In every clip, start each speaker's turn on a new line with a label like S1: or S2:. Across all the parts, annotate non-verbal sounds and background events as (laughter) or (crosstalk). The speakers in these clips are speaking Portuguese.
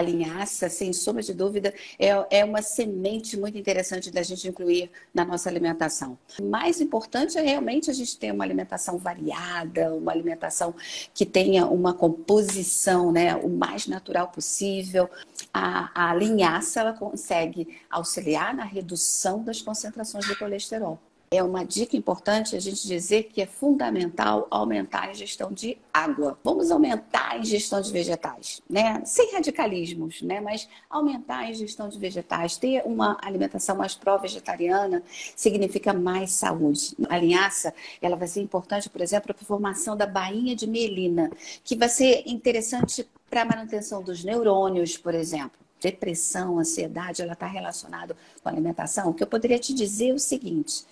S1: a linhaça, sem sombra de dúvida, é, é uma semente muito interessante da gente incluir na nossa alimentação. O mais importante é realmente a gente ter uma alimentação variada, uma alimentação que tenha uma composição né, o mais natural possível. A, a linhaça ela consegue auxiliar na redução das concentrações de colesterol é uma dica importante a gente dizer que é fundamental aumentar a ingestão de água. Vamos aumentar a ingestão de vegetais, né? Sem radicalismos, né? Mas aumentar a ingestão de vegetais, ter uma alimentação mais pró-vegetariana significa mais saúde. A linhaça, ela vai ser importante, por exemplo, para a formação da bainha de mielina, que vai ser interessante para a manutenção dos neurônios, por exemplo depressão, ansiedade, ela está relacionada com a alimentação, o que eu poderia te dizer é o seguinte: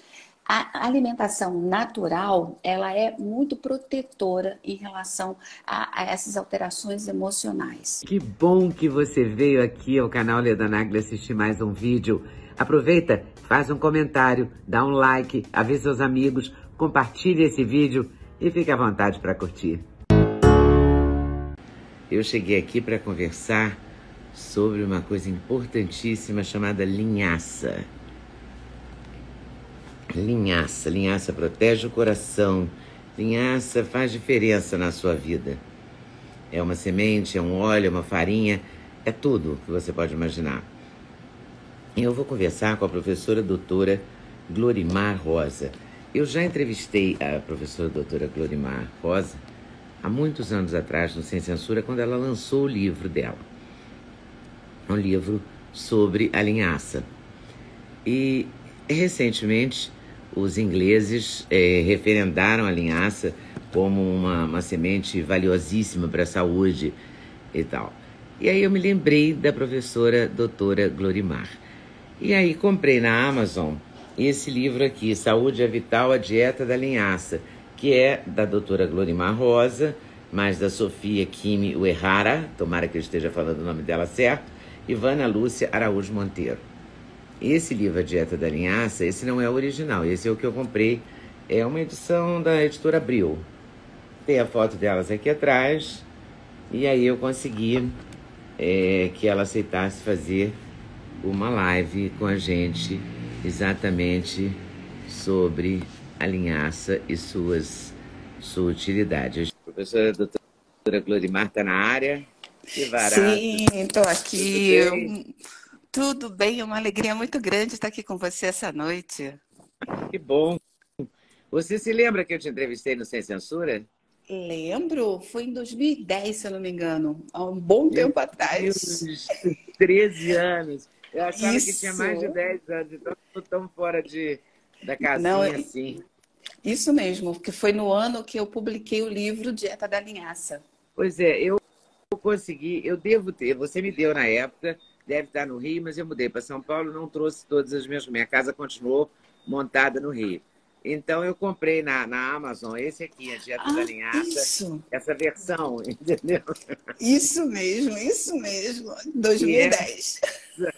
S1: a alimentação natural, ela é muito protetora em relação a, a, essas alterações emocionais.
S2: Que bom que você veio aqui ao canal Leda Nagli assistir mais um vídeo. Aproveita, faz um comentário, dá um like, avisa seus amigos, compartilhe esse vídeo e fique à vontade para curtir. Eu cheguei aqui para conversar sobre uma coisa importantíssima chamada linhaça. Linhaça, linhaça protege o coração. Linhaça faz diferença na sua vida. É uma semente, é um óleo, é uma farinha, é tudo que você pode imaginar. Eu vou conversar com a professora doutora Glorimar Rosa. Eu já entrevistei a professora doutora Glorimar Rosa há muitos anos atrás no Sem Censura, quando ela lançou o livro dela. Um livro sobre a linhaça. E recentemente os ingleses é, referendaram a linhaça como uma, uma semente valiosíssima para a saúde e tal. E aí eu me lembrei da professora doutora Glorimar. E aí comprei na Amazon esse livro aqui, Saúde é Vital, a Dieta da Linhaça, que é da doutora Glorimar Rosa, mais da Sofia Kimi Uehara, tomara que eu esteja falando o nome dela certo, e Vana Lúcia Araújo Monteiro. Esse livro, A Dieta da Linhaça, esse não é o original, esse é o que eu comprei. É uma edição da editora Abril. Tem a foto delas aqui atrás. E aí eu consegui é, que ela aceitasse fazer uma live com a gente exatamente sobre a linhaça e suas, sua utilidade. Professora doutora Glorimar está na área.
S1: Que Sim, estou aqui. Tudo bem, é uma alegria muito grande estar aqui com você essa noite.
S2: Que bom. Você se lembra que eu te entrevistei no Sem Censura?
S1: Lembro, foi em 2010, se eu não me engano, há um bom tempo Meu atrás.
S2: Deus, 13 anos. Eu achava Isso. que tinha mais de 10 anos, então não tão fora de, da casinha não, é assim.
S1: Isso mesmo, porque foi no ano que eu publiquei o livro Dieta da Linhaça.
S2: Pois é, eu consegui, eu devo ter, você me deu na época, deve estar no Rio, mas eu mudei para São Paulo, não trouxe todas as minhas. Minha casa continuou montada no Rio. Então eu comprei na, na Amazon esse aqui, a Dieta ah, da Linhaça, isso. essa versão, (laughs) entendeu?
S1: Isso mesmo, isso mesmo, 2010.
S2: É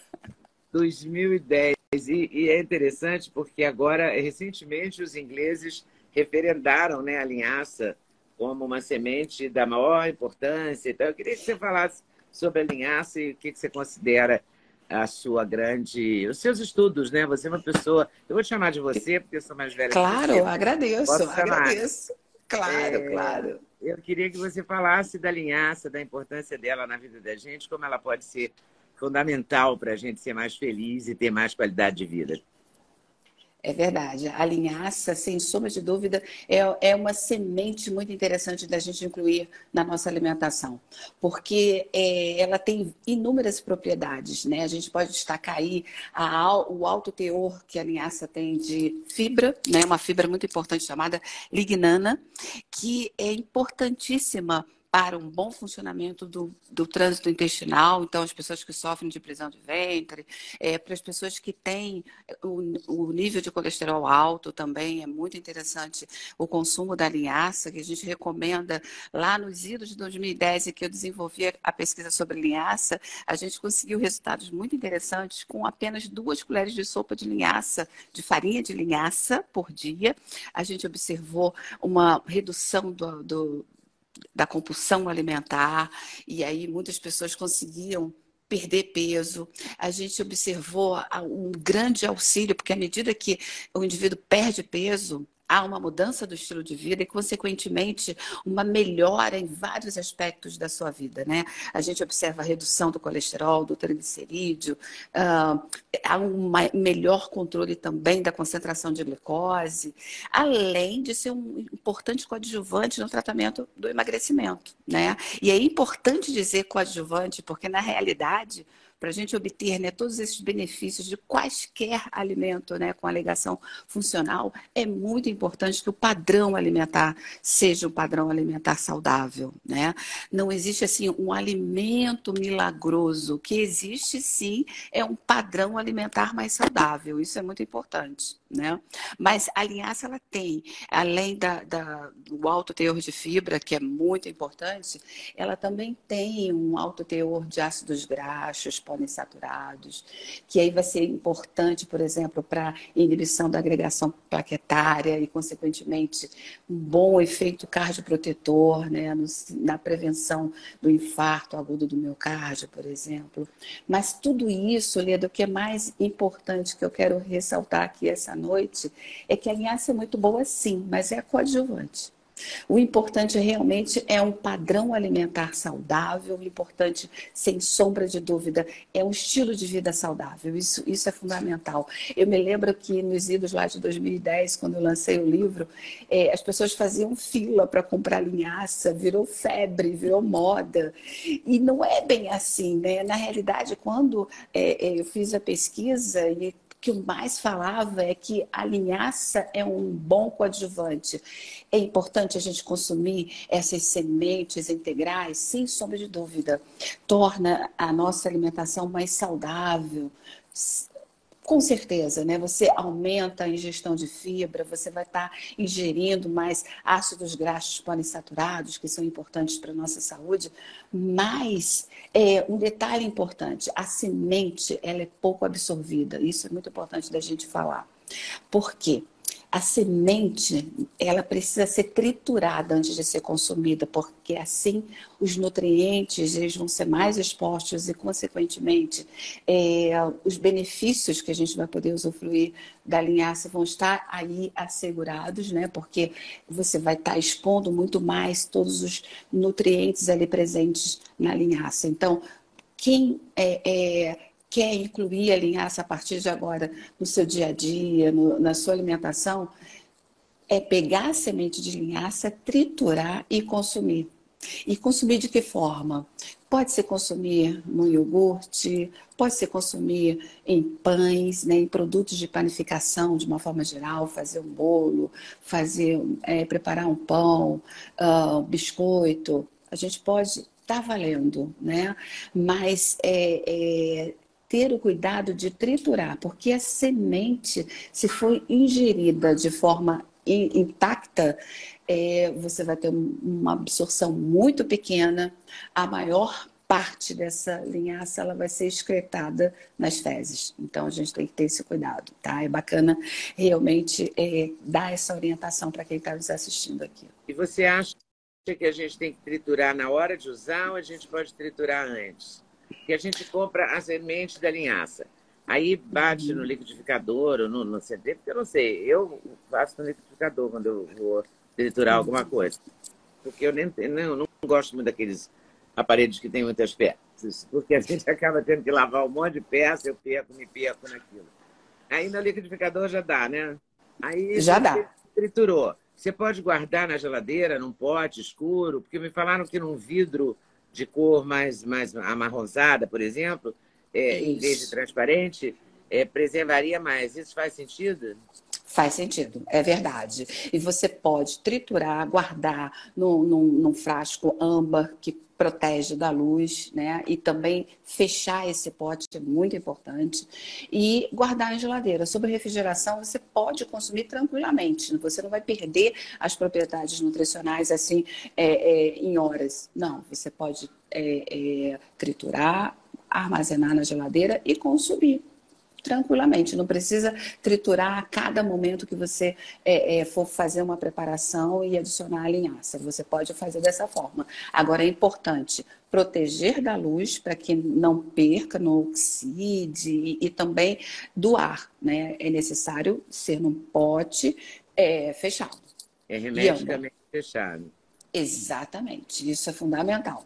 S2: 2010. E, e, é interessante porque agora, recentemente, os ingleses referendaram né, a linhaça como uma semente da maior importância. Então, eu queria que você falasse sobre a linhaça e o que, você considera a sua grande. os seus estudos, né? Você é uma pessoa. Eu vou te chamar de você, porque eu sou mais velha.
S1: Claro, que você. agradeço, agradeço. Claro, é, claro.
S2: Eu queria que você falasse da linhaça, da importância dela na vida da gente, como ela pode ser fundamental para a gente ser mais feliz e ter mais qualidade de vida.
S1: É verdade. A linhaça, sem sombra de dúvida, é, é uma semente muito interessante da gente incluir na nossa alimentação, porque é, ela tem inúmeras propriedades, né? A gente pode destacar aí a, o alto teor que a linhaça tem de fibra, né? Uma fibra muito importante chamada lignana, que é importantíssima para um bom funcionamento do, do trânsito intestinal, então as pessoas que sofrem de prisão de ventre, é, para as pessoas que têm o, o, nível de colesterol alto também é muito interessante o consumo da linhaça, que a gente recomenda lá nos idos de 2010, em que eu desenvolvi a pesquisa sobre linhaça, a gente conseguiu resultados muito interessantes com apenas duas colheres de sopa de linhaça, de farinha de linhaça por dia. A gente observou uma redução do, do da compulsão alimentar, e aí muitas pessoas conseguiam perder peso. A gente observou um grande auxílio, porque à medida que o indivíduo perde peso, há uma mudança do estilo de vida e, consequentemente, uma melhora em vários aspectos da sua vida. Né? A gente observa a redução do colesterol, do triglicerídeo, uh, há um melhor controle também da concentração de glicose, além de ser um importante coadjuvante no tratamento do emagrecimento. Né? E é importante dizer coadjuvante, porque, na realidade, para a gente obter né, todos esses benefícios de quaisquer alimento né, com alegação funcional, é muito importante que o padrão alimentar seja um padrão alimentar saudável. Né? Não existe assim um alimento milagroso. O que existe sim é um padrão alimentar mais saudável. Isso é muito importante. Né? Mas a linhaça ela tem, além da, da, do alto teor de fibra, que é muito importante, ela também tem um alto teor de ácidos graxos, poliinsaturados, que aí vai ser importante, por exemplo, para inibição da agregação plaquetária e, consequentemente, um bom efeito cardioprotetor né, na prevenção do infarto agudo do miocárdio, por exemplo. Mas tudo isso, Leda, o que é mais importante que eu quero ressaltar aqui essa noite é que a linhaça é muito boa sim, mas é coadjuvante. O importante realmente é um padrão alimentar saudável, o importante, sem sombra de dúvida, é um estilo de vida saudável. Isso, isso é fundamental. Eu me lembro que nos idos lá de 2010, quando eu lancei o livro, é, as pessoas faziam fila para comprar linhaça, virou febre, virou moda. E não é bem assim, né? Na realidade, quando é, é eu fiz a pesquisa e que o mais falava é que a linhaça é um bom coadjuvante. É importante a gente consumir essas sementes integrais, sem sombra de dúvida. Torna a nossa alimentação mais saudável, com certeza, né? Você aumenta a ingestão de fibra, você vai estar ingerindo mais ácidos graxos poliinsaturados, que são importantes para a nossa saúde. Mas é, um detalhe importante: a semente ela é pouco absorvida. Isso é muito importante da gente falar. Por quê? A semente ela precisa ser triturada antes de ser consumida, porque assim os nutrientes eles vão ser mais expostos e, consequentemente, é, os benefícios que a gente vai poder usufruir da linhaça vão estar aí assegurados, né? Porque você vai estar expondo muito mais todos os nutrientes ali presentes na linhaça. Então, quem é, é quer incluir a linhaça a partir de agora no seu dia a dia, no, na sua alimentação, é pegar a semente de linhaça, triturar e consumir. E consumir de que forma? Pode ser consumir no iogurte, pode ser consumir em pães, né, em produtos de panificação de uma forma geral, fazer um bolo, fazer, é, preparar um pão, uh, um biscoito. A gente pode estar tá valendo, né? Mas é, é, ter o cuidado de triturar, porque a semente, se for ingerida de forma intacta, é, você vai ter uma absorção muito pequena. A maior parte dessa linhaça ela vai ser excretada nas fezes. Então a gente tem que ter esse cuidado, tá? É bacana realmente é, dar essa orientação para quem está nos assistindo aqui.
S2: E você acha que a gente tem que triturar na hora de usar ou a gente pode triturar antes? Que a gente compra a semente da linhaça. Aí bate uhum. no liquidificador ou no, no CD, porque eu não sei, eu faço no liquidificador quando eu vou triturar alguma coisa. Porque eu nem não, não gosto muito daqueles aparelhos que tem muitas peças, porque a gente acaba tendo que lavar um monte de peça, eu perco, me perco naquilo. Aí no liquidificador já dá, né? Aí
S1: já dá.
S2: Triturou. Você pode guardar na geladeira, num pote escuro, porque me falaram que num vidro de cor mais, mais amarronzada, por exemplo, é, em vez de transparente, é, preservaria mais. Isso faz sentido?
S1: Faz sentido, é verdade. E você pode triturar, guardar num, num, num frasco âmbar que protege da luz, né? E também fechar esse pote é muito importante. E guardar em geladeira. Sobre refrigeração, você pode consumir tranquilamente. Você não vai perder as propriedades nutricionais assim é, é, em horas. Não, você pode é, é triturar, armazenar na geladeira e consumir tranquilamente. Não precisa triturar a cada momento que você é, é, for fazer uma preparação e adicionar a linhaça. Você pode fazer dessa forma. Agora é importante proteger da luz para que não perca, não oxide e, e, também do ar. Né? É necessário ser num pote é, fechado.
S2: É hermeticamente fechado.
S1: Exatamente, isso é fundamental.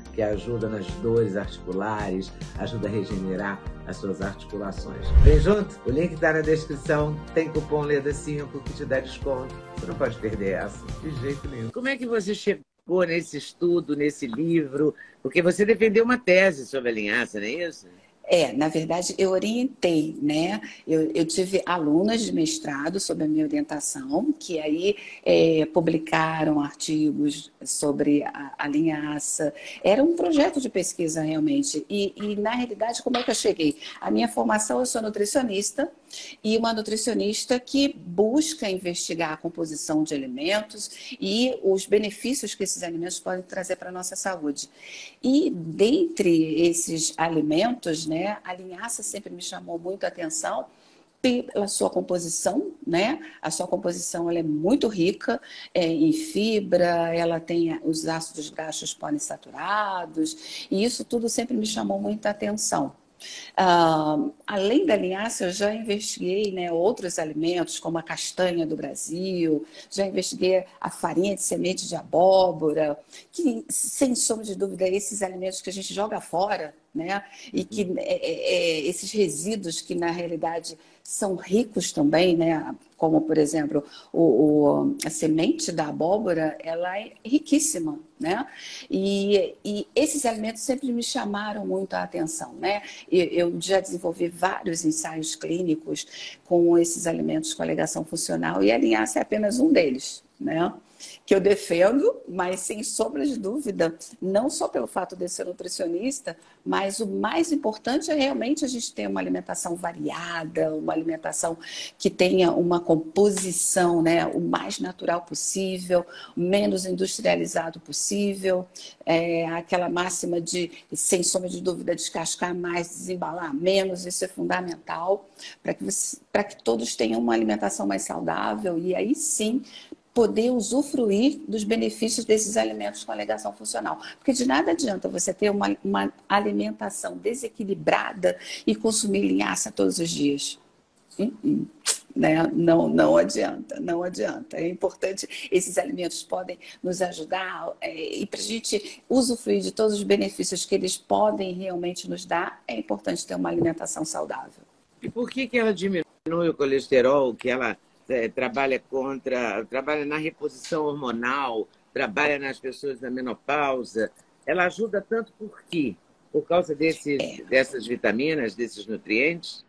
S2: que ajuda nas dores articulares, ajuda a regenerar as suas articulações. Vem junto? O link está na descrição. Tem cupom LEDA5 que te dá desconto. Você não pode perder essa, de jeito nenhum. Como é que você chegou nesse estudo, nesse livro? Porque você defendeu uma tese sobre a linhaça, não é isso?
S1: É, na verdade, eu orientei, né? Eu, eu tive alunas de mestrado sob a minha orientação, que aí é, publicaram artigos sobre a, a, linhaça. Era um projeto de pesquisa, realmente. E, e, na realidade, como é que eu cheguei? A minha formação, eu sou nutricionista, e uma nutricionista que busca investigar a composição de alimentos e os benefícios que esses alimentos podem trazer para a nossa saúde. E dentre esses alimentos, né, a linhaça sempre me chamou muito a atenção pela sua composição, né? A sua composição ela é muito rica é, em fibra, ela tem os ácidos graxos poliinsaturados, e isso tudo sempre me chamou muita atenção. Uh, além da linhaça, eu já investiguei né, outros alimentos, como a castanha do Brasil, já investiguei a farinha de semente de abóbora, que, sem sombra de dúvida, esses alimentos que a gente joga fora, né? E que uhum. é, é, é, esses resíduos que, na realidade, são ricos também, né? Como, por exemplo, o, o, a semente da abóbora, ela é riquíssima, né? E, e esses alimentos sempre me chamaram muito a atenção, né? Eu já desenvolvi vários ensaios clínicos com esses alimentos com alegação funcional e a linhaça é apenas um deles, né? Que eu defendo, mas sem sombra de dúvida, não só pelo fato de ser nutricionista, mas o mais importante é realmente a gente ter uma alimentação variada, uma alimentação que tenha uma composição né, o mais natural possível, menos industrializado possível, é, aquela máxima de, sem sombra de dúvida, descascar mais, desembalar menos, isso é fundamental para que, que todos tenham uma alimentação mais saudável e aí sim poder usufruir dos benefícios desses alimentos com alegação funcional. Porque de nada adianta você ter uma, uma alimentação desequilibrada e consumir linhaça todos os dias. Uh -uh. Né? Não, não adianta, não adianta. É importante, esses alimentos podem nos ajudar é, e para a gente usufruir de todos os benefícios que eles podem realmente nos dar, é importante ter uma alimentação saudável.
S2: E por que, que ela diminui o colesterol, que ela é, trabalha contra, trabalha na reposição hormonal, trabalha nas pessoas da menopausa. Ela ajuda tanto por quê? Por causa desses, é. dessas vitaminas, desses nutrientes?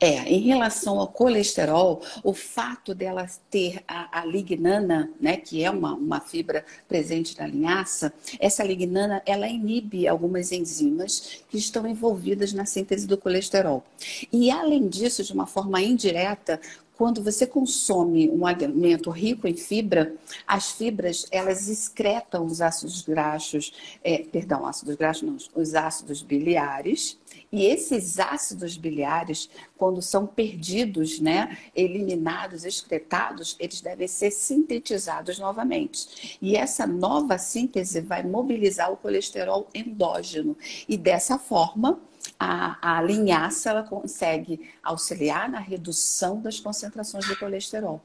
S1: É, em relação ao colesterol, o fato dela ter a, a lignana, né, que é uma, uma fibra presente na linhaça, essa lignana ela inibe algumas enzimas que estão envolvidas na síntese do colesterol. E além disso, de uma forma indireta, quando você consome um alimento rico em fibra, as fibras elas excretam os ácidos graxos, é, perdão, ácidos graxos não, os ácidos biliares. E esses ácidos biliares, quando são perdidos, né, eliminados, excretados, eles devem ser sintetizados novamente. E essa nova síntese vai mobilizar o colesterol endógeno. E dessa forma, a, a linhaça ela consegue auxiliar na redução das concentrações de colesterol.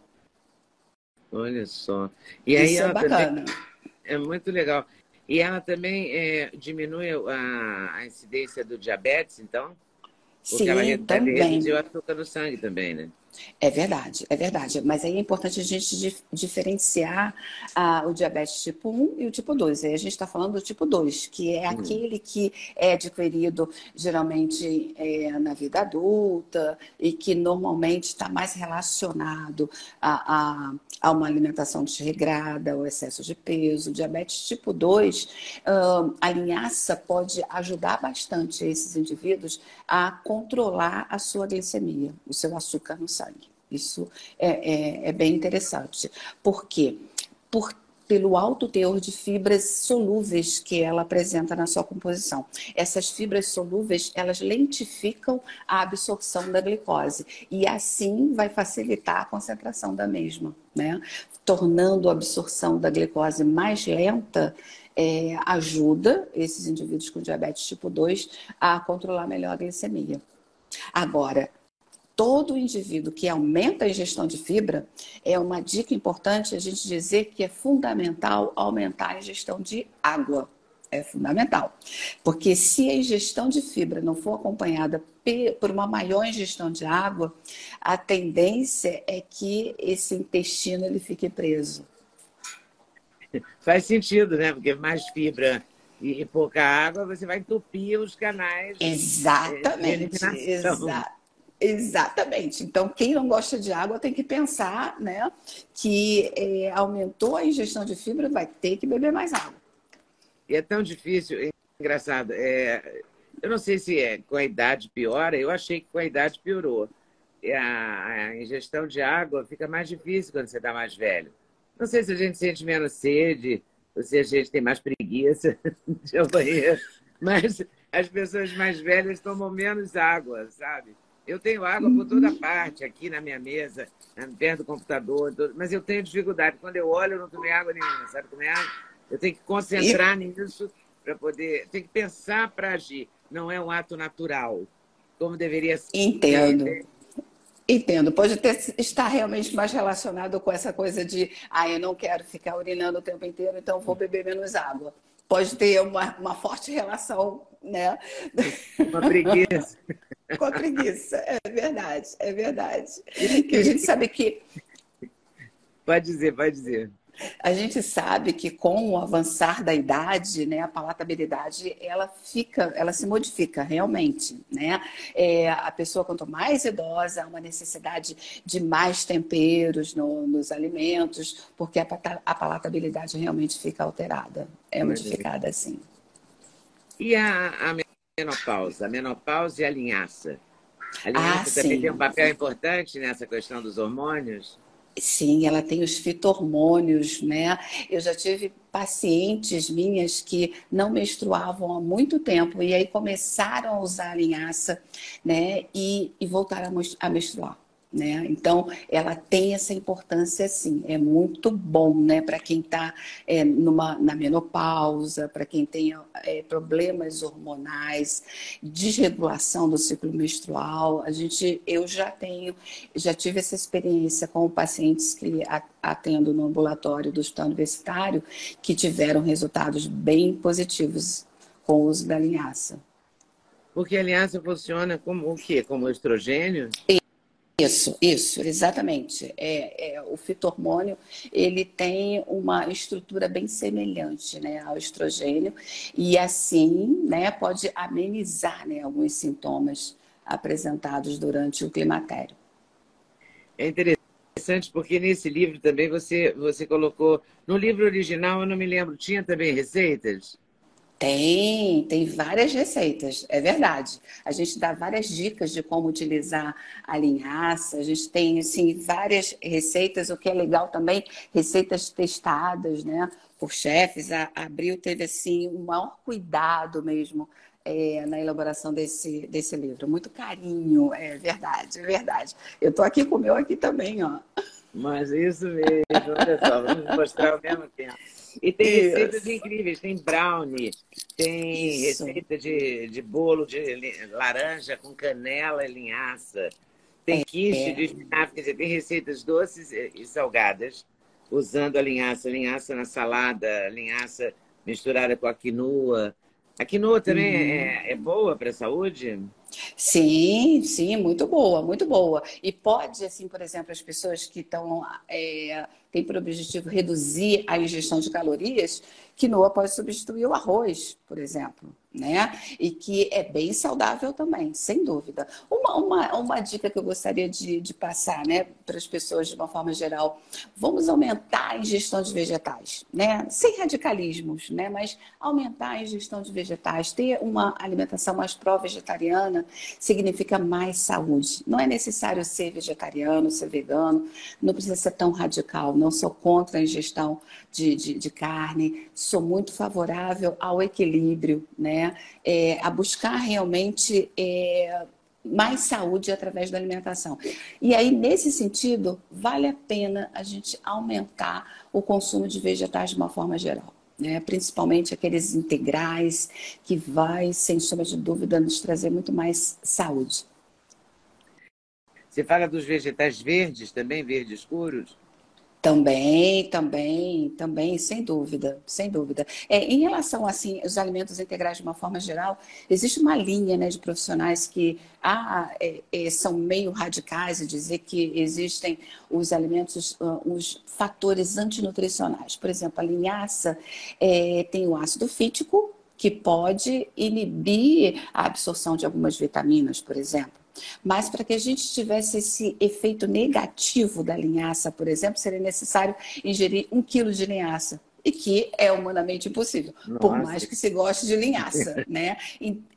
S2: Olha só. E aí
S1: Isso é bacana.
S2: É muito legal. E ela também é, diminui a, a, incidência do diabetes, então?
S1: Porque Sim, ela também.
S2: o açúcar no sangue também, né?
S1: É verdade, é verdade. Mas aí é importante a gente dif diferenciar ah, o diabetes tipo 1 e o tipo 2. Aí a gente está falando do tipo 2, que é aquele que é adquirido geralmente é, na vida adulta e que normalmente está mais relacionado a, a, a, uma alimentação desregrada, ao excesso de peso. O diabetes tipo 2, ah, a linhaça pode ajudar bastante esses indivíduos a controlar a sua glicemia, o seu açúcar no sangue sangue. Isso é, é, é bem interessante. Por quê? Por, pelo alto teor de fibras solúveis que ela apresenta na sua composição. Essas fibras solúveis, elas lentificam a absorção da glicose e assim vai facilitar a concentração da mesma, né? Tornando a absorção da glicose mais lenta, é, ajuda esses indivíduos com diabetes tipo 2 a controlar melhor a glicemia. Agora, todo indivíduo que aumenta a ingestão de fibra, é uma dica importante a gente dizer que é fundamental aumentar a ingestão de água. É fundamental. Porque se a ingestão de fibra não for acompanhada por uma maior ingestão de água, a tendência é que esse intestino ele fique preso.
S2: Faz sentido, né? Porque mais fibra e pouca água, você vai entupir os canais.
S1: Exatamente. Exato. Exatamente. Então, quem não gosta de água tem que pensar né, que é, aumentou a ingestão de fibra, vai ter que beber mais água.
S2: E é tão difícil, é engraçado. É, eu não sei se é com a idade piora, eu achei que com a idade piorou. A, a ingestão de água fica mais difícil quando você está mais velho. Não sei se a gente sente menos sede, ou se a gente tem mais preguiça (laughs) de banheiro, mas as pessoas mais velhas tomam menos água, sabe? Eu tenho água por toda parte, aqui na minha mesa, perto do computador, mas eu tenho dificuldade. Quando eu olho, eu não tomei água nenhuma, sabe como é? Eu tenho que concentrar e... nisso para poder. Tem que pensar para agir. Não é um ato natural, como deveria ser.
S1: Entendo. Entendo. Pode ter, estar realmente mais relacionado com essa coisa de, ah, eu não quero ficar urinando o tempo inteiro, então vou beber menos água. Pode ter uma, uma forte relação, né?
S2: Uma preguiça. (laughs)
S1: com a preguiça. É verdade, é verdade. Que a gente sabe que.
S2: Pode dizer, pode dizer.
S1: A gente sabe que com o avançar da idade, né, a palatabilidade ela fica, ela se modifica realmente, né? É, a pessoa quanto mais idosa, há uma necessidade de mais temperos no, nos alimentos, porque a, a palatabilidade realmente fica alterada, é modificada assim.
S2: E a, a menopausa, a menopausa e a linhaça. A linhaça ah, também sim. tem um papel importante nessa questão dos hormônios?
S1: Sim, ela tem os fitohormônios, né? Eu já tive pacientes minhas que não menstruavam há muito tempo e aí começaram a usar a linhaça, né? E, e voltaram a menstruar. Né? Então, ela tem essa importância, sim. É muito bom né? para quem está é, na menopausa, para quem tem é, problemas hormonais, desregulação do ciclo menstrual. A gente, eu já tenho, já tive essa experiência com pacientes que atendo no ambulatório do Hospital Universitário que tiveram resultados bem positivos com o uso da linhaça.
S2: Porque a linhaça funciona como o quê? Como estrogênio?
S1: Isso, isso, exatamente. É, é, o fitormônio ele tem uma estrutura bem semelhante né, ao estrogênio e assim né, pode amenizar né, alguns sintomas apresentados durante o climatério.
S2: É interessante porque nesse livro também você, você colocou. No livro original, eu não me lembro, tinha também receitas?
S1: Tem, tem várias receitas, é verdade. A gente dá várias dicas de como utilizar a linhaça, a gente tem assim, várias receitas, o que é legal também, receitas testadas né, por chefes. A Abril teve assim, o maior cuidado mesmo é, na elaboração desse, desse livro. Muito carinho, é verdade, é verdade. Eu estou aqui com o meu aqui também, ó.
S2: Mas isso mesmo, olha só, vamos mostrar ao mesmo tempo. E tem Isso. receitas incríveis, tem brownie, tem Isso. receita de, de bolo de laranja com canela e linhaça, tem é. quiche de espinafre, quer dizer, tem receitas doces e salgadas. usando a linhaça, linhaça na salada, linhaça misturada com a quinoa. A quinoa também uhum. é, é boa para a saúde?
S1: Sim, sim, muito boa, muito boa. E pode, assim, por exemplo, as pessoas que estão é, têm por objetivo reduzir a ingestão de calorias, quinoa pode substituir o arroz, por exemplo né? E que é bem saudável também, sem dúvida. Uma, uma, uma dica que eu gostaria de, de passar, né, para as pessoas de uma forma geral, vamos aumentar a ingestão de vegetais, né? Sem radicalismos, né? Mas aumentar a ingestão de vegetais, ter uma alimentação mais pró-vegetariana significa mais saúde. Não é necessário ser vegetariano, ser vegano, não precisa ser tão radical. Não sou contra a ingestão de, de, de carne, sou muito favorável ao equilíbrio, né? É, a buscar realmente é, mais saúde através da alimentação. E aí, nesse sentido, vale a pena a gente aumentar o consumo de vegetais de uma forma geral. Né? Principalmente aqueles integrais, que vai, sem sombra de dúvida, nos trazer muito mais saúde.
S2: Você fala dos vegetais verdes também, verdes escuros?
S1: Também, também, também, sem dúvida, sem dúvida. É, em relação assim, os alimentos integrais de uma forma geral, existe uma linha né, de profissionais que ah, é, é, são meio radicais e dizer que existem os alimentos, uh, os fatores antinutricionais. Por exemplo, a linhaça é, tem o ácido fítico, que pode inibir a absorção de algumas vitaminas, por exemplo. Mas para que a gente tivesse esse efeito negativo da linhaça, por exemplo, seria necessário ingerir um quilo de linhaça e que é humanamente impossível, Nossa. por mais que se goste de linhaça, (laughs) né?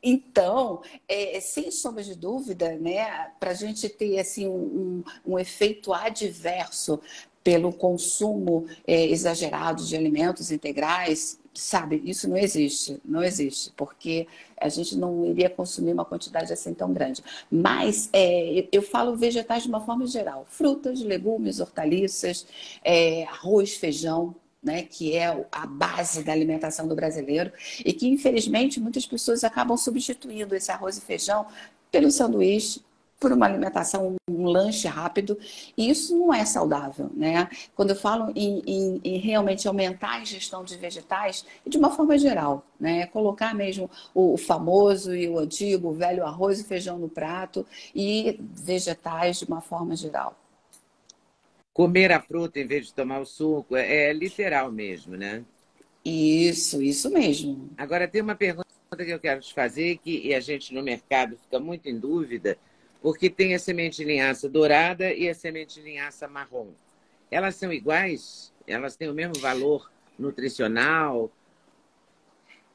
S1: Então, é, sem sombra de dúvida, né, para a gente ter assim um, um, um efeito adverso pelo consumo é, exagerado de alimentos integrais, sabe, isso não existe, não existe, porque a gente não iria consumir uma quantidade assim tão grande. Mas é, eu falo vegetais de uma forma geral: frutas, legumes, hortaliças, é, arroz, feijão. Né, que é a base da alimentação do brasileiro e que infelizmente muitas pessoas acabam substituindo esse arroz e feijão pelo sanduíche, por uma alimentação, um lanche rápido, e isso não é saudável, né? Quando eu falo em, em, em, realmente aumentar a ingestão de vegetais, de uma forma geral, né? Colocar mesmo o, o famoso e o antigo, o velho arroz e feijão no prato e vegetais de uma forma geral.
S2: Comer a fruta em vez de tomar o suco é, é literal mesmo, né?
S1: Isso, isso mesmo.
S2: Agora tem uma pergunta que eu quero te fazer que a gente no mercado fica muito em dúvida porque tem a semente de linhaça dourada e a semente de linhaça marrom. Elas são iguais? Elas têm o mesmo valor nutricional?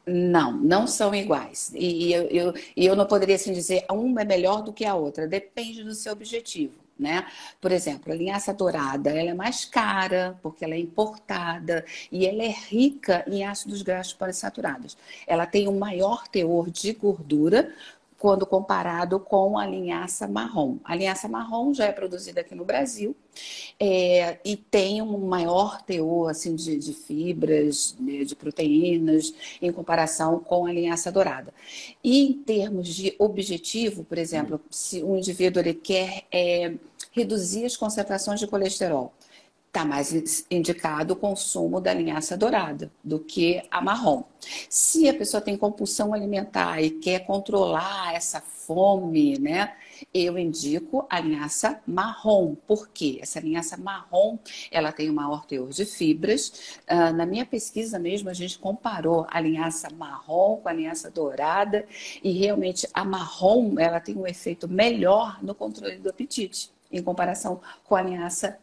S1: Não, não são iguais. E eu, eu, eu não poderia assim dizer uma é melhor do que a outra. Depende do seu objetivo. Né? Por exemplo, a linhaça dourada, ela é mais cara porque ela é importada e ela é rica em ácidos graxos poliinsaturados. Ela tem um maior teor de gordura, quando comparado com a linhaça marrom. A linhaça marrom já é produzida aqui no Brasil é, e tem um maior teor assim, de, de fibras, né, de proteínas, em comparação com a linhaça dourada. E em termos de objetivo, por exemplo, se um indivíduo ele quer é, reduzir as concentrações de colesterol, está mais indicado o consumo da linhaça dourada do que a marrom. Se a pessoa tem compulsão alimentar e quer controlar essa fome, né? Eu indico a linhaça marrom. Por quê? Essa linhaça marrom, ela tem um maior teor de fibras. Uh, na minha pesquisa mesmo, a gente comparou a linhaça marrom com a linhaça dourada e realmente a marrom, ela tem um efeito melhor no controle do apetite em comparação com a linhaça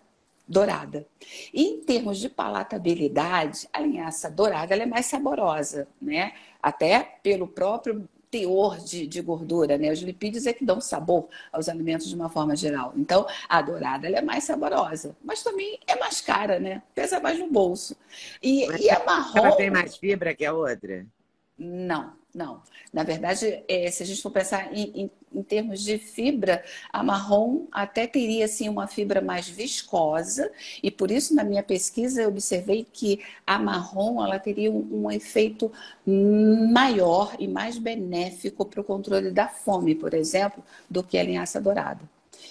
S1: dourada. E em termos de palatabilidade, a linhaça dourada é mais saborosa, né? Até pelo próprio teor de, de, gordura, né? Os lipídios é que dão sabor aos alimentos de uma forma geral. Então, a dourada é mais saborosa, mas também é mais cara, né? Pesa mais no bolso. E, e a marrom...
S2: Ela tem mais fibra que a outra?
S1: Não, não. Na verdade, é, se a gente for pensar em, em, em, termos de fibra, a marrom até teria assim, uma fibra mais viscosa, e por isso, na minha pesquisa, eu observei que a marrom ela teria um, um efeito maior e mais benéfico para o controle da fome, por exemplo, do que a linhaça dourada.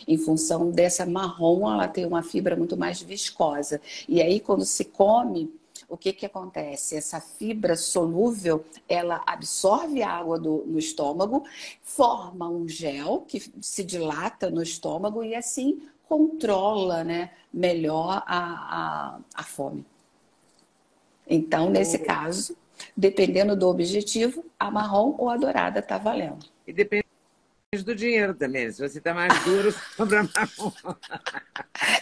S1: em função dessa marrom, ela tem uma fibra muito mais viscosa. E aí, quando se come, o que, que acontece? Essa fibra solúvel, ela absorve a água do, no estômago, forma um gel que se dilata no estômago e assim controla né, melhor a, a, a fome. Então, nesse caso, dependendo do objetivo, a marrom ou a dourada está valendo.
S2: E depende do dinheiro também. Se você está mais duro, (laughs) sobra marrom.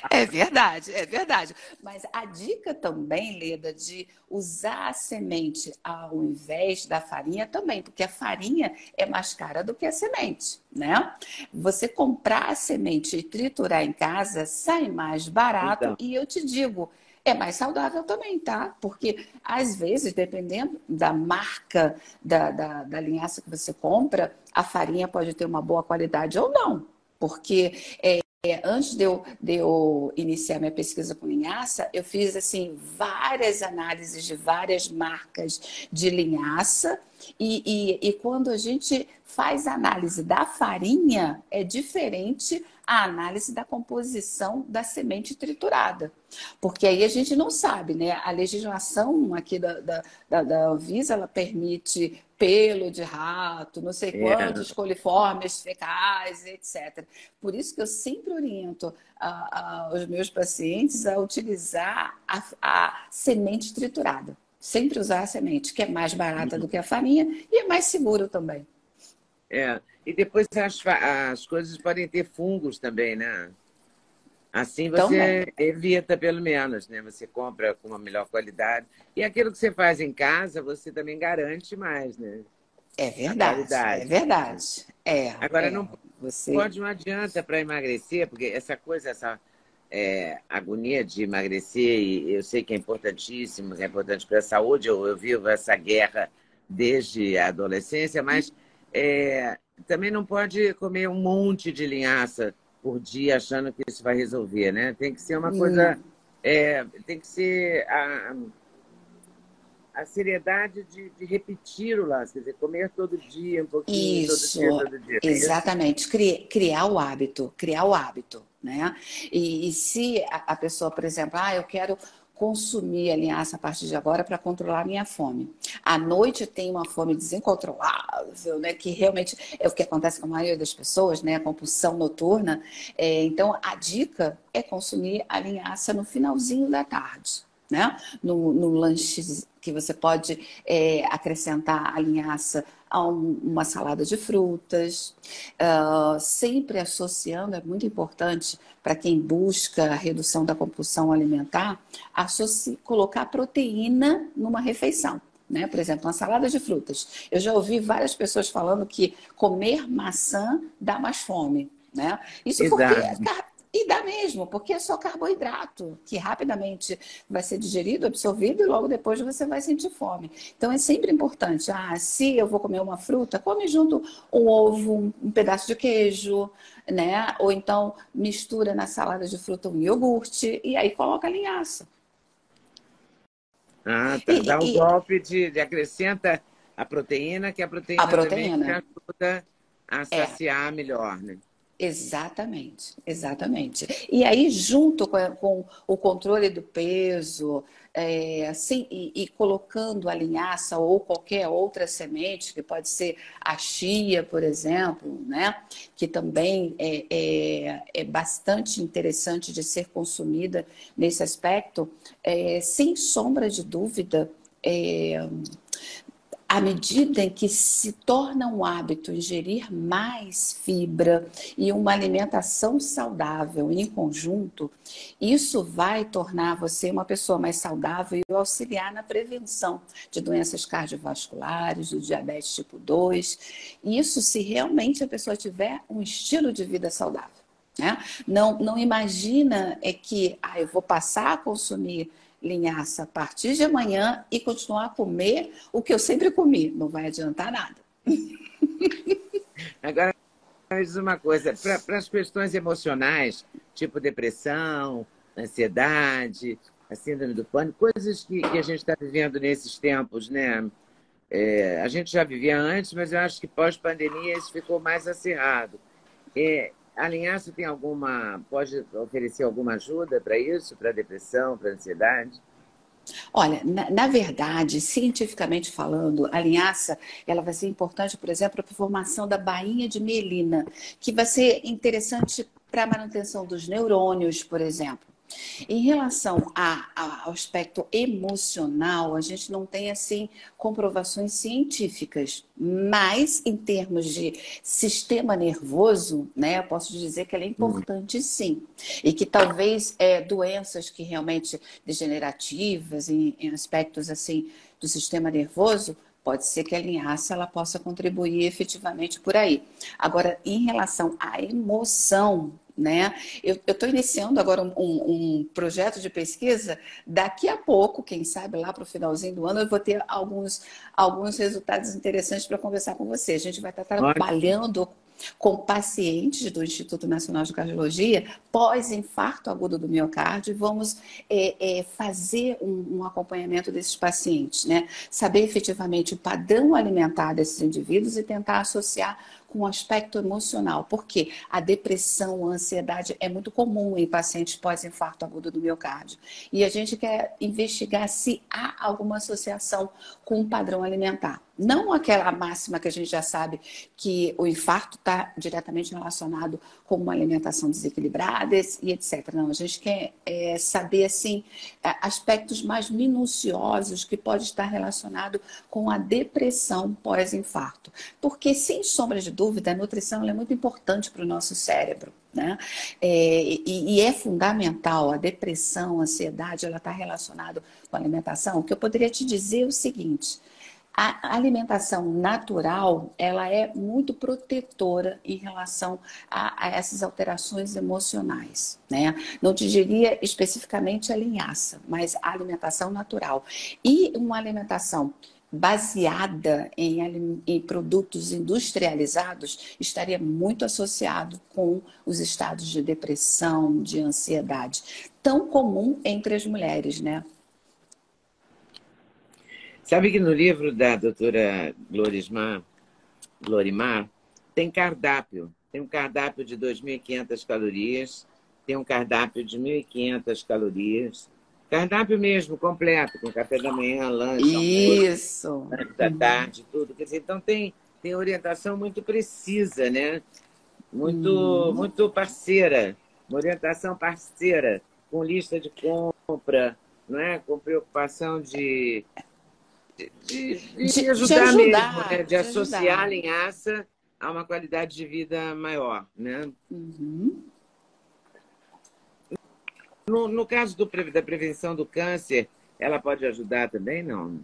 S1: É verdade, é verdade. Mas a dica também, Leda, de usar a semente ao invés da farinha também, porque a farinha é mais cara do que a semente, né? Você comprar a semente e triturar em casa sai mais barato então. e eu te digo, é mais saudável também, tá? Porque às vezes, dependendo da marca da, da, da linhaça que você compra, a farinha pode ter uma boa qualidade ou não. Porque é, antes de eu, de eu iniciar minha pesquisa com linhaça, eu fiz assim várias análises de várias marcas de linhaça e, e, e quando a gente faz a análise da farinha, é diferente a análise da composição da semente triturada. Porque aí a gente não sabe, né? A legislação aqui da, da, da, da Anvisa, ela permite pelo de rato, não sei é. quantos coliformes fecais, etc. Por isso que eu sempre oriento a, a, os meus pacientes a utilizar a, a semente triturada. Sempre usar a semente, que é mais barata do que a farinha e é mais seguro também.
S2: É, e depois as, as coisas podem ter fungos também, né? Assim você também. evita pelo menos, né? Você compra com uma melhor qualidade. E aquilo que você faz em casa, você também garante mais, né?
S1: É verdade. É verdade. É.
S2: Agora
S1: é,
S2: não você... pode, não adianta para emagrecer, porque essa coisa, essa é, agonia de emagrecer, e eu sei que é importantíssimo, é importante para a saúde, eu, eu, vivo essa guerra desde a adolescência, mas é, também não pode comer um monte de linhaça por dia achando que isso vai resolver, né? Tem que ser uma coisa. É, tem que ser a, a seriedade de, de, repetir o laço, quer dizer, comer todo dia, um pouquinho,
S1: isso,
S2: todo dia, todo dia.
S1: É exatamente, criar, criar o hábito, criar o hábito, né? E, e se a, a, pessoa, por exemplo, ah, eu quero consumir a linhaça a partir de agora para controlar a minha fome. À noite tem uma fome desencontrolável, né? Que realmente é o que acontece com a maioria das pessoas, né? A compulsão noturna. É, então, a dica é consumir a linhaça no finalzinho da tarde né? No, no lanche que você pode é, acrescentar a linhaça a um, uma salada de frutas, uh, sempre associando, é muito importante para quem busca a redução da compulsão alimentar, colocar proteína numa refeição. Né? Por exemplo, uma salada de frutas. Eu já ouvi várias pessoas falando que comer maçã dá mais fome. Né? Isso Exato. porque e dá mesmo, porque é só carboidrato, que rapidamente vai ser digerido, absorvido e logo depois você vai sentir fome. Então é sempre importante. Ah, se eu vou comer uma fruta, come junto um ovo, um pedaço de queijo, né? Ou então mistura na salada de fruta um iogurte e aí coloca a linhaça.
S2: Ah, tá. Dá um e... golpe de, de, acrescenta a proteína, que a proteína, a proteína. também ajuda a saciar é. melhor, né?
S1: Exatamente, exatamente. E aí, junto com, com o controle do peso, é, assim, e, e, colocando a linhaça ou qualquer outra semente, que pode ser a chia, por exemplo, né? que também é, é, é bastante interessante de ser consumida nesse aspecto, é, sem sombra de dúvida, é, à medida em que se torna um hábito ingerir mais fibra e uma alimentação saudável em conjunto, isso vai tornar você uma pessoa mais saudável e auxiliar na prevenção de doenças cardiovasculares, do diabetes tipo 2. Isso se realmente a pessoa tiver um estilo de vida saudável. Né? Não, não imagina é que ah, eu vou passar a consumir linhaça a partir de amanhã e continuar a comer o que eu sempre comi. Não vai adiantar nada. (laughs)
S2: Agora, diz uma coisa: para as questões emocionais, tipo depressão, ansiedade, a síndrome do pânico, coisas que, que a gente está vivendo nesses tempos, né? É, a gente já vivia antes, mas eu acho que pós-pandemia isso ficou mais acirrado. É, a linhaça tem alguma, pode oferecer alguma ajuda para isso, para depressão, para ansiedade?
S1: Olha, na, na, verdade, cientificamente falando, a linhaça ela vai ser importante, por exemplo, para a formação da bainha de mielina, que vai ser interessante para a manutenção dos neurônios, por exemplo. Em relação a, a, ao aspecto emocional, a gente não tem assim comprovações científicas, mas em termos de sistema nervoso, né, eu posso dizer que ela é importante sim, e que talvez é, doenças que realmente degenerativas em, em aspectos assim do sistema nervoso pode ser que a linhaça ela possa contribuir efetivamente por aí. Agora, em relação à emoção, né? Eu estou iniciando agora um, um, projeto de pesquisa. Daqui a pouco, quem sabe lá para o finalzinho do ano, eu vou ter alguns, alguns resultados interessantes para conversar com você. A gente vai estar trabalhando com pacientes do Instituto Nacional de Cardiologia pós-infarto agudo do miocárdio e vamos é, é, fazer um, um, acompanhamento desses pacientes, né? Saber efetivamente o padrão alimentar desses indivíduos e tentar associar com o aspecto emocional, porque a depressão, a ansiedade é muito comum em pacientes pós-infarto agudo do miocárdio. E a gente quer investigar se há alguma associação com o padrão alimentar. Não aquela máxima que a gente já sabe que o infarto está diretamente relacionado com uma alimentação desequilibrada e etc. Não, a gente quer é, saber assim aspectos mais minuciosos que pode estar relacionado com a depressão pós-infarto. Porque, sem sombra de dúvida, a nutrição é muito importante para o nosso cérebro. Né? É, e, e, é fundamental, a depressão, a ansiedade, ela está relacionada com a alimentação. O que eu poderia te dizer é o seguinte: a alimentação natural, ela é muito protetora em relação a, a, essas alterações emocionais, né? Não te diria especificamente a linhaça, mas a alimentação natural. E uma alimentação baseada em, em, produtos industrializados estaria muito associado com os estados de depressão, de ansiedade, tão comum entre as mulheres, né?
S2: Sabe que no livro da doutora Glorismar, Glorimar, tem cardápio. Tem um cardápio de 2.500 calorias, tem um cardápio de 1.500 calorias. Cardápio mesmo, completo, com café da manhã, lanche,
S1: Isso.
S2: almoço, da tarde, tudo. Quer dizer, então tem, tem orientação muito precisa, né? Muito, hum. muito parceira. Uma orientação parceira, com lista de compra, não é? com preocupação de de, de, de, ajudar, ajudar, mesmo, né? de, associar ajudar. a linhaça a uma qualidade de vida maior. Né? Uhum. No, no caso do, da prevenção do câncer, ela pode ajudar também, não?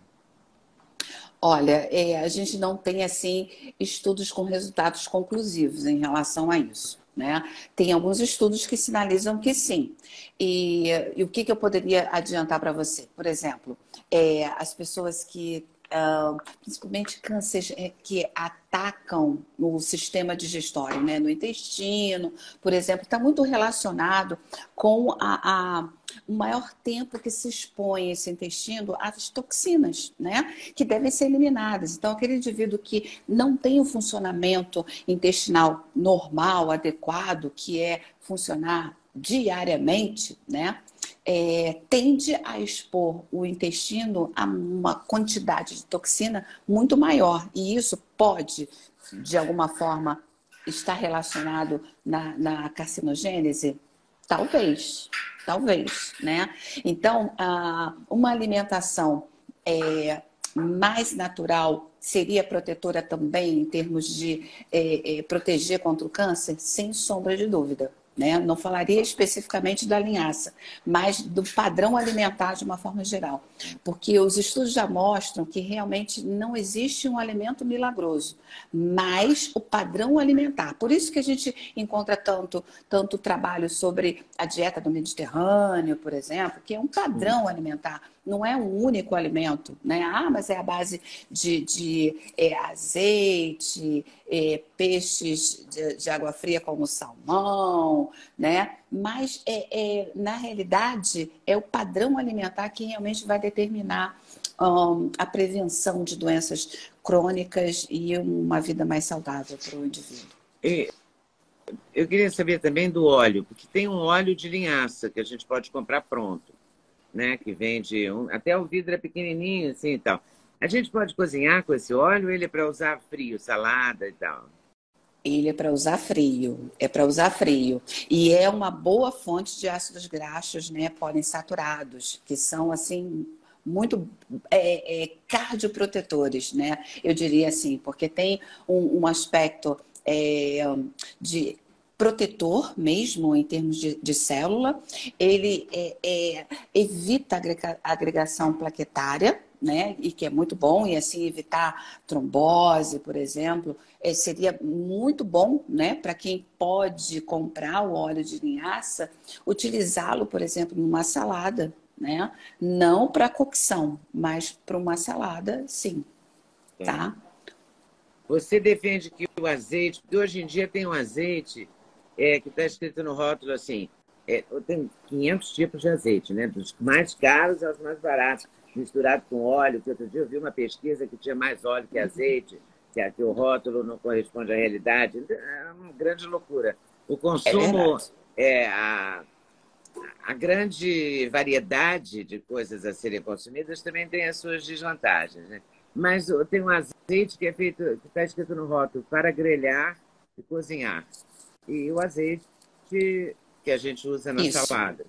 S1: Olha, é, a gente não tem assim estudos com resultados conclusivos em relação a isso. Né? Tem alguns estudos que sinalizam que sim. E, e o que, que, eu poderia adiantar para você? Por exemplo, é, as pessoas que, uh, principalmente cânceres é, que atacam o sistema digestório, né? no intestino, por exemplo, está muito relacionado com a, a o maior tempo que se expõe esse intestino às toxinas, né? Que devem ser eliminadas. Então, aquele indivíduo que não tem o funcionamento intestinal normal, adequado, que é funcionar diariamente, né? É, tende a expor o intestino a uma quantidade de toxina muito maior. E isso pode, de alguma forma, estar relacionado na, na carcinogênese? Talvez, talvez, né? Então, uma alimentação é, mais natural seria protetora também em termos de é, é, proteger contra o câncer? Sem sombra de dúvida. Né? Não falaria especificamente da linhaça, mas do padrão alimentar de uma forma geral. Porque os estudos já mostram que realmente não existe um alimento milagroso, mas o padrão alimentar. Por isso que a gente encontra tanto, tanto trabalho sobre a dieta do Mediterrâneo, por exemplo, que é um padrão alimentar não é um único alimento, né? Ah, mas é a base de, de é, azeite, é, peixes de, de, água fria como salmão, né? Mas é, é, na realidade é o padrão alimentar que realmente vai determinar um, a prevenção de doenças crônicas e uma vida mais saudável para o indivíduo.
S2: E eu queria saber também do óleo, porque tem um óleo de linhaça que a gente pode comprar pronto, né? Que vende um, até o vidro é pequenininho assim tal. A gente pode cozinhar com esse óleo? Ele é para usar frio, salada e tal.
S1: Ele é para usar frio, é para usar frio. E é uma boa fonte de ácidos graxos, né, poliinsaturados, que são, assim, muito é, é, cardioprotetores, né? Eu diria assim, porque tem um, um aspecto é, de protetor mesmo em termos de, de célula, ele é, é, evita a agregação plaquetária, né? E que é muito bom, e assim evitar trombose, por exemplo, é, seria muito bom, né? Para quem pode comprar o óleo de linhaça, utilizá-lo, por exemplo, numa salada, né? Não para cocção, mas para uma salada, sim. Tá?
S2: Você defende que o azeite, porque hoje em dia tem um azeite é, que está escrito no rótulo assim, é, tem 500 tipos de azeite, né? Dos mais caros aos mais baratos, misturado com óleo. Que outro dia eu vi uma pesquisa que tinha mais óleo que azeite, que, que o rótulo não corresponde à realidade. É uma grande loucura. O consumo, é, é a, a grande variedade de coisas a serem consumidas também tem as suas desvantagens, né? Mas tem um azeite que é feito, que está escrito no rótulo, para grelhar e cozinhar. E o azeite que a gente usa na Isso. salada.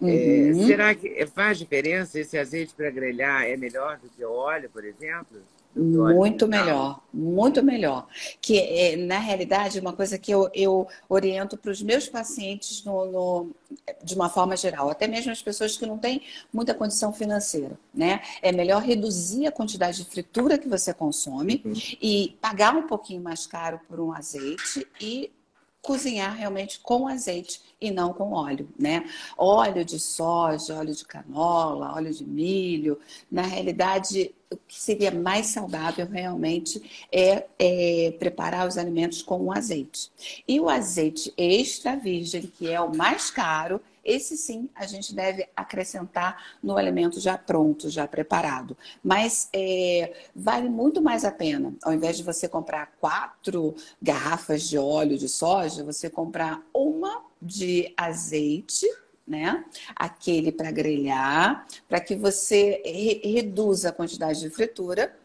S2: É, uhum. É, será que faz diferença esse azeite para grelhar? É melhor do que o óleo, por exemplo?
S1: Muito melhor, muito melhor. Que é, na realidade, uma coisa que eu, eu oriento para os meus pacientes no, no, de uma forma geral, até mesmo as pessoas que não têm muita condição financeira, né? É melhor reduzir a quantidade de fritura que você consome uhum. e pagar um pouquinho mais caro por um azeite e cozinhar realmente com azeite e não com óleo, né? Óleo de soja, óleo de canola, óleo de milho, na realidade o que seria mais saudável realmente é, é, preparar os alimentos com o azeite. E o azeite extra virgem, que é o mais caro, esse sim a gente deve acrescentar no alimento já pronto, já preparado. Mas é, vale muito mais a pena, ao invés de você comprar quatro garrafas de óleo de soja, você comprar uma de azeite né? Aquele para grelhar, para que você re reduza a quantidade de fritura.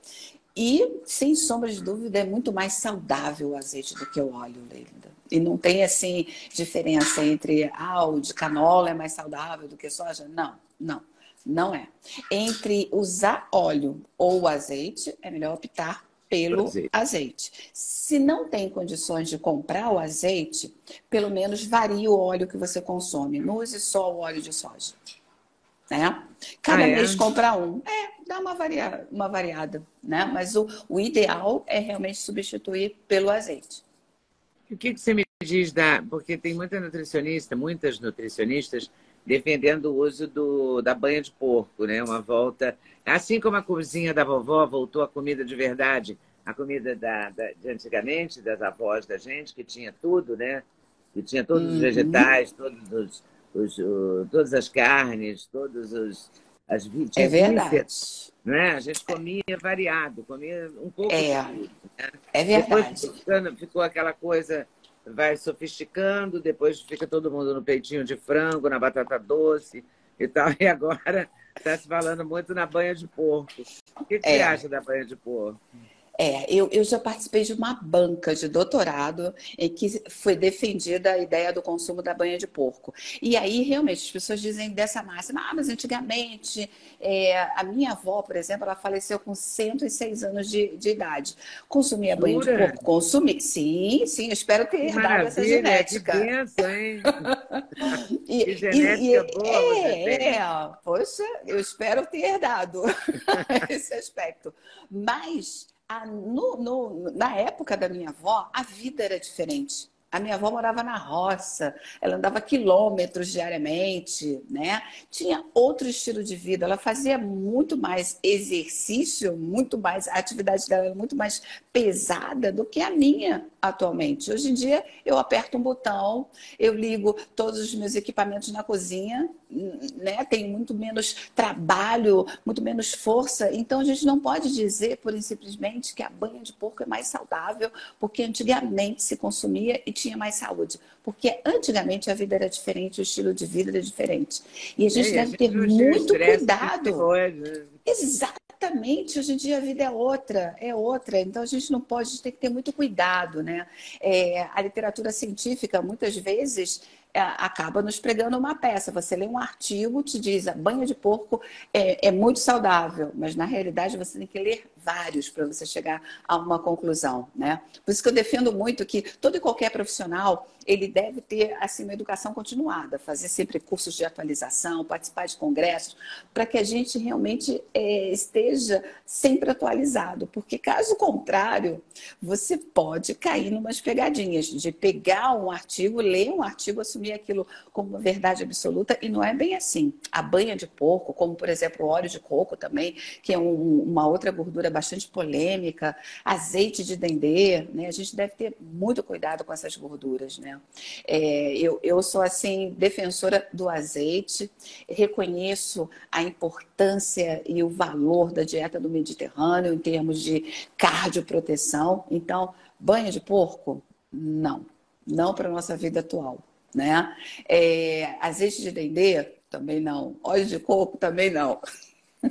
S1: E, sem sombra de dúvida, é muito mais saudável o azeite do que o óleo, Leila. E não tem, assim, diferença entre, ah, o de canola é mais saudável do que soja. Não, não, não é. Entre usar óleo ou azeite, é melhor optar pelo azeite. azeite. Se não tem condições de comprar o azeite, pelo menos varie o óleo que você consome. Não use só o óleo de soja. Né? Cada ah, é? mês compra um. É, dá uma, varia... uma variada. Né? Mas o, o ideal é realmente substituir pelo azeite.
S2: O que, que você me diz da. Porque tem muita nutricionista, muitas nutricionistas defendendo o uso do, da banha de porco, né? Uma volta. Assim como a cozinha da vovó voltou a comida de verdade, a comida da, da, de antigamente, das avós da gente, que tinha tudo, né? Que tinha todos uhum. os vegetais, todos os, os, o, todas as carnes, todos os. As,
S1: é verdade.
S2: né? A gente comia variado, comia um pouco
S1: é. de tudo. Né? É verdade.
S2: Depois ficou aquela coisa vai sofisticando, depois fica todo mundo no peitinho de frango, na batata doce e tal. (laughs) E agora está se falando muito na banha de porco. O que, que é. você acha da banha de porco?
S1: É, eu, eu já participei de uma banca de doutorado em que foi defendida a ideia do consumo da banha de porco. E aí, realmente, as pessoas dizem dessa máxima, ah, mas antigamente, é, a minha avó, por exemplo, ela faleceu com 106 anos de, de idade. Consumia Jura? banha de porco? Consumi. Sim, sim, espero ter herdado essa genética.
S2: Que benção, hein? (laughs)
S1: e, que genética e, e, boa é, é, poxa, eu espero ter herdado (laughs) esse aspecto. Mas a, no, no, na época da minha avó, a vida era diferente. A minha avó morava na roça, ela andava quilômetros diariamente, né? Tinha outro estilo de vida, ela fazia muito mais exercício, muito mais, a atividade dela era muito mais pesada do que a minha atualmente. Hoje em dia, eu aperto um botão, eu ligo todos os meus equipamentos na cozinha, né? Tenho muito menos trabalho, muito menos força. Então, a gente não pode dizer, por simplesmente, que a banha de porco é mais saudável, porque antigamente se consumia e tinha mais saúde. Porque antigamente a vida era diferente, o estilo de vida era diferente. E a gente é, deve a gente ter muito cuidado. Né? Exatamente, hoje em dia a vida é outra, é outra. Então a gente não pode, a gente tem que ter muito cuidado, né? É, a literatura científica muitas vezes é, acaba nos pregando uma peça. Você lê um artigo, te diz a banha de porco é, é muito saudável, mas na realidade você tem que ler vários para você chegar a uma conclusão, né? Por isso que eu defendo muito que todo e qualquer profissional ele deve ter assim uma educação continuada, fazer sempre cursos de atualização, participar de congressos, para que a gente realmente é, esteja sempre atualizado, porque caso contrário, você pode cair numas pegadinhas de pegar um artigo, ler um artigo, assumir aquilo como uma verdade absoluta e não é bem assim. A banha de porco, como por exemplo o óleo de coco também, que é um, uma outra gordura bastante polêmica, azeite de dendê, né? A gente deve ter muito cuidado com essas gorduras, né? É, eu, eu sou, assim, defensora do azeite, reconheço a importância e o valor da dieta do Mediterrâneo em termos de cardioproteção. Então, banho de porco? Não. Não para a nossa vida atual. Né? É, azeite de dendê? Também não. Óleo de coco? Também não.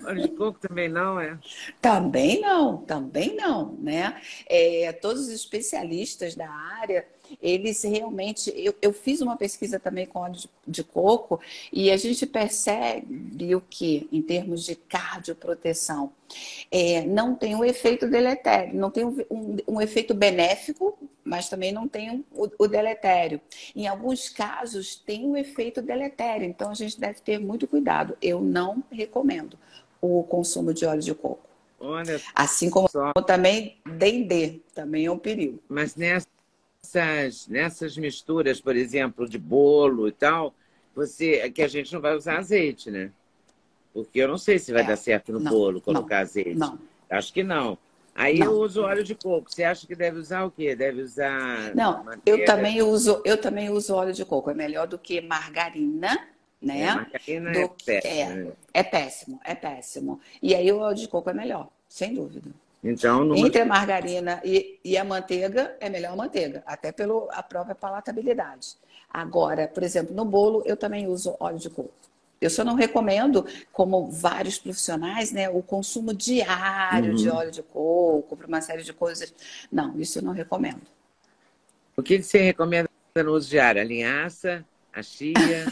S2: Óleo de coco também não, é?
S1: Também não, também não, né? É, todos os especialistas da área, eles realmente. Eu, eu fiz uma pesquisa também com óleo de, de, coco e a gente percebe o que, em termos de cardioproteção, é, não tem um efeito deletério, não tem um, um, um efeito benéfico, mas também não tem um, o, o deletério. Em alguns casos, tem um efeito deletério, então a gente deve ter muito cuidado. Eu não recomendo o consumo de óleo de coco. Olha assim como só. também dendê, também é um perigo.
S2: Mas nessas, nessas misturas, por exemplo, de bolo e tal, você que a gente não vai usar azeite, né? Porque eu não sei se vai é, dar certo no não, bolo colocar não, azeite. Não. Acho que não. Aí não. eu uso óleo de coco. Você acha que deve usar o quê? Deve usar.
S1: Não, eu também uso, eu também uso óleo de coco. É melhor do que margarina né? É,
S2: margarina do, é, péssimo,
S1: é, é péssimo, é péssimo. E aí o óleo de coco é melhor, sem dúvida.
S2: Então, numa...
S1: Entre a margarina e, e, a manteiga, é melhor a manteiga, até pela própria palatabilidade. Agora, por exemplo, no bolo, eu também uso óleo de coco. Eu só não recomendo, como vários profissionais, né, o consumo diário uhum. de óleo de coco para uma série de coisas. Não, isso eu não recomendo.
S2: O que você recomenda no uso diário? A linhaça? a chia,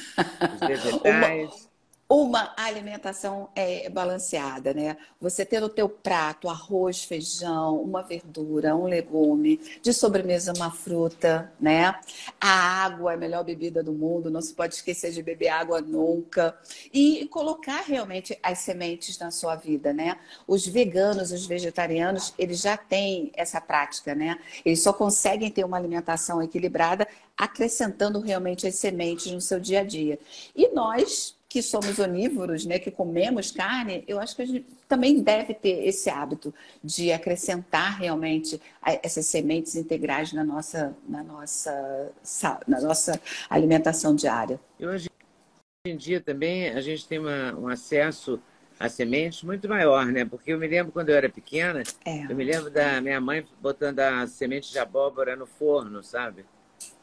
S2: os (laughs) vegetais
S1: uma alimentação é, balanceada, né? Você ter no teu prato arroz, feijão, uma verdura, um legume, de sobremesa uma fruta, né? A água é a melhor bebida do mundo, não se pode esquecer de beber água nunca. E colocar realmente as sementes na sua vida, né? Os veganos, os vegetarianos, eles já têm essa prática, né? Eles só conseguem ter uma alimentação equilibrada acrescentando realmente as sementes no seu dia a dia. E nós que somos onívoros, né, que comemos carne, eu acho que a gente também deve ter esse hábito de acrescentar realmente essas sementes integrais na nossa, na nossa, na nossa alimentação diária.
S2: E hoje em dia também a gente tem uma, um acesso a sementes muito maior, né? Porque eu me lembro quando eu era pequena, é. eu me lembro da minha mãe botando a semente de abóbora no forno, sabe?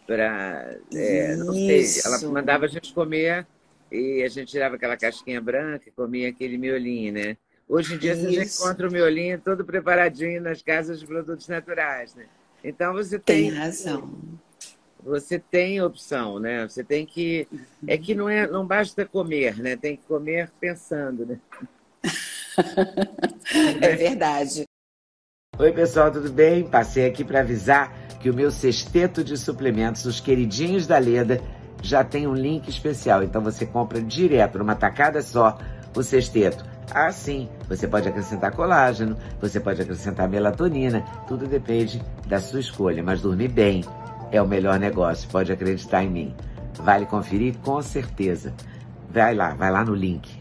S2: Para, é, não sei, ela mandava a gente comer e a gente tirava aquela casquinha branca e comia aquele miolinho, né? Hoje em dia Isso. você já encontra o miolinho todo preparadinho nas casas de produtos naturais, né? Então você tem,
S1: tem razão.
S2: Você tem opção, né? Você tem que é que não é não basta comer, né? Tem que comer pensando, né? (laughs)
S1: é verdade.
S2: Oi, pessoal, tudo bem? Passei aqui para avisar que o meu sexteto de suplementos, os queridinhos da Leda, já tem um link especial. Então você compra direto, numa tacada só, o sexteto. Ah, sim, você pode acrescentar colágeno, você pode acrescentar melatonina, tudo depende da sua escolha. Mas dormir bem é o melhor negócio, pode acreditar em mim. Vale conferir com certeza. Vai lá, vai lá no link.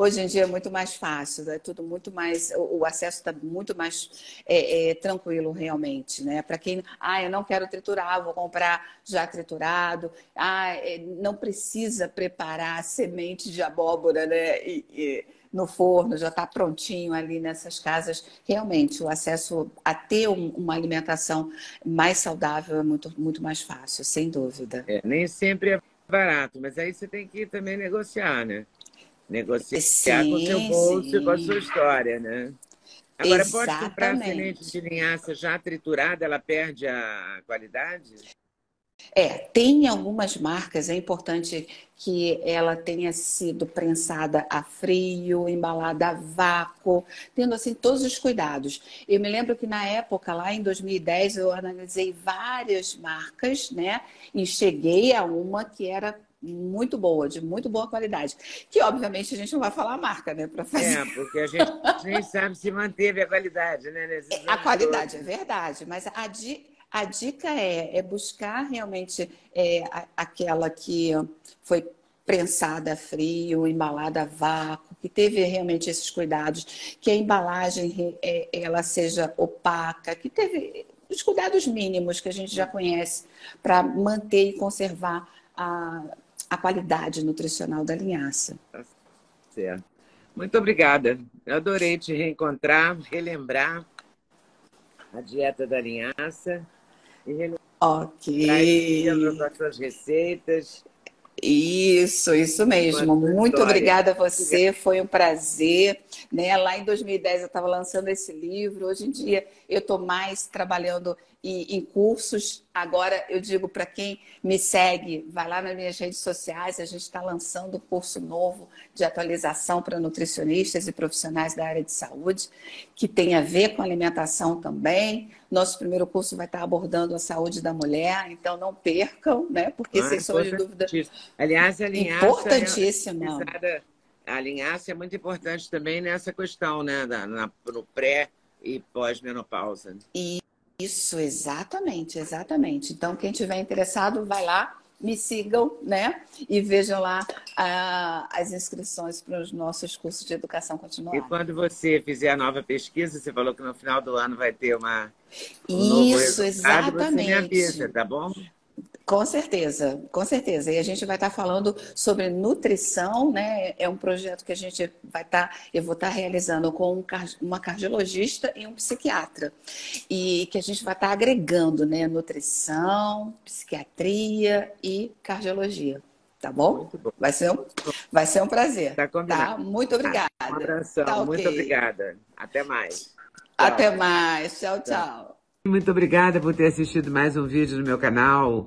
S1: Hoje em dia é muito mais fácil, é tudo muito mais, o, acesso está muito mais é, é, tranquilo realmente, né? Para quem, ah, eu não quero triturar, vou comprar já triturado, ah, é, não precisa preparar semente de abóbora, né? E, e, no forno, já está prontinho ali nessas casas. Realmente, o acesso a ter um, uma alimentação mais saudável é muito, muito mais fácil, sem dúvida.
S2: É, nem sempre é barato, mas aí você tem que também negociar, né? Negociar sim, com o seu bolso sim. e com a sua história, né? Agora, Exatamente. pode comprar semente de linhaça já triturada, ela perde a qualidade?
S1: É, tem algumas marcas, é importante que ela tenha sido prensada a frio, embalada a vácuo, tendo assim todos os cuidados. Eu me lembro que na época, lá em 2010, eu analisei várias marcas, né? E cheguei a uma que era muito boa, de muito boa qualidade. Que, obviamente, a gente não vai falar a marca, né? Para fazer.
S2: É, porque a gente nem sabe se manteve a qualidade, né?
S1: É, a qualidade, todos. é verdade. Mas a, di, a dica é, é buscar realmente é, a, aquela que foi prensada a frio, embalada a vácuo, que teve realmente esses cuidados, que a embalagem é, ela seja opaca, que teve os cuidados mínimos que a gente já conhece para manter e conservar a a qualidade nutricional da linhaça. Tá
S2: certo. Muito obrigada. Eu adorei te reencontrar, relembrar a dieta da linhaça e relembrar
S1: ok.
S2: as suas receitas
S1: isso, isso mesmo. Muito obrigada a você, foi um prazer. Né? Lá em 2010 eu estava lançando esse livro, hoje em dia eu estou mais trabalhando em, em, cursos. Agora eu digo para quem me segue, vai lá nas minhas redes sociais, a gente está lançando um curso novo de atualização para nutricionistas e profissionais da área de saúde, que tem a ver com alimentação também. Nosso primeiro curso vai estar abordando a saúde da mulher, então não percam, né? Porque ah, sem sombra de dúvida.
S2: Aliás, a linhaça.
S1: Importantíssima.
S2: É, a linhaça é muito importante também nessa questão, né? Na, na no pré e pós-menopausa.
S1: Isso, exatamente, exatamente. Então, quem tiver interessado, vai lá, me sigam, né? E vejam lá ah, as inscrições para os nossos cursos de educação continuada.
S2: E quando você fizer a nova pesquisa, você falou que no final do ano vai ter uma.
S1: Um Isso, exatamente. Você me
S2: avisa, tá bom?
S1: Com certeza, com certeza. E a gente vai estar falando sobre nutrição, né? É um projeto que a gente vai estar, eu vou estar realizando com uma cardiologista e um psiquiatra. E que a gente vai estar agregando, né? Nutrição, psiquiatria e cardiologia. Tá bom? bom. Vai, ser um, vai ser um prazer.
S2: Tá combinado.
S1: Tá? Muito obrigada.
S2: Um abração. Tá, okay. Muito obrigada. Até mais. Tchau.
S1: Até mais. Tchau, tchau.
S2: Muito obrigada por ter assistido mais um vídeo no meu canal.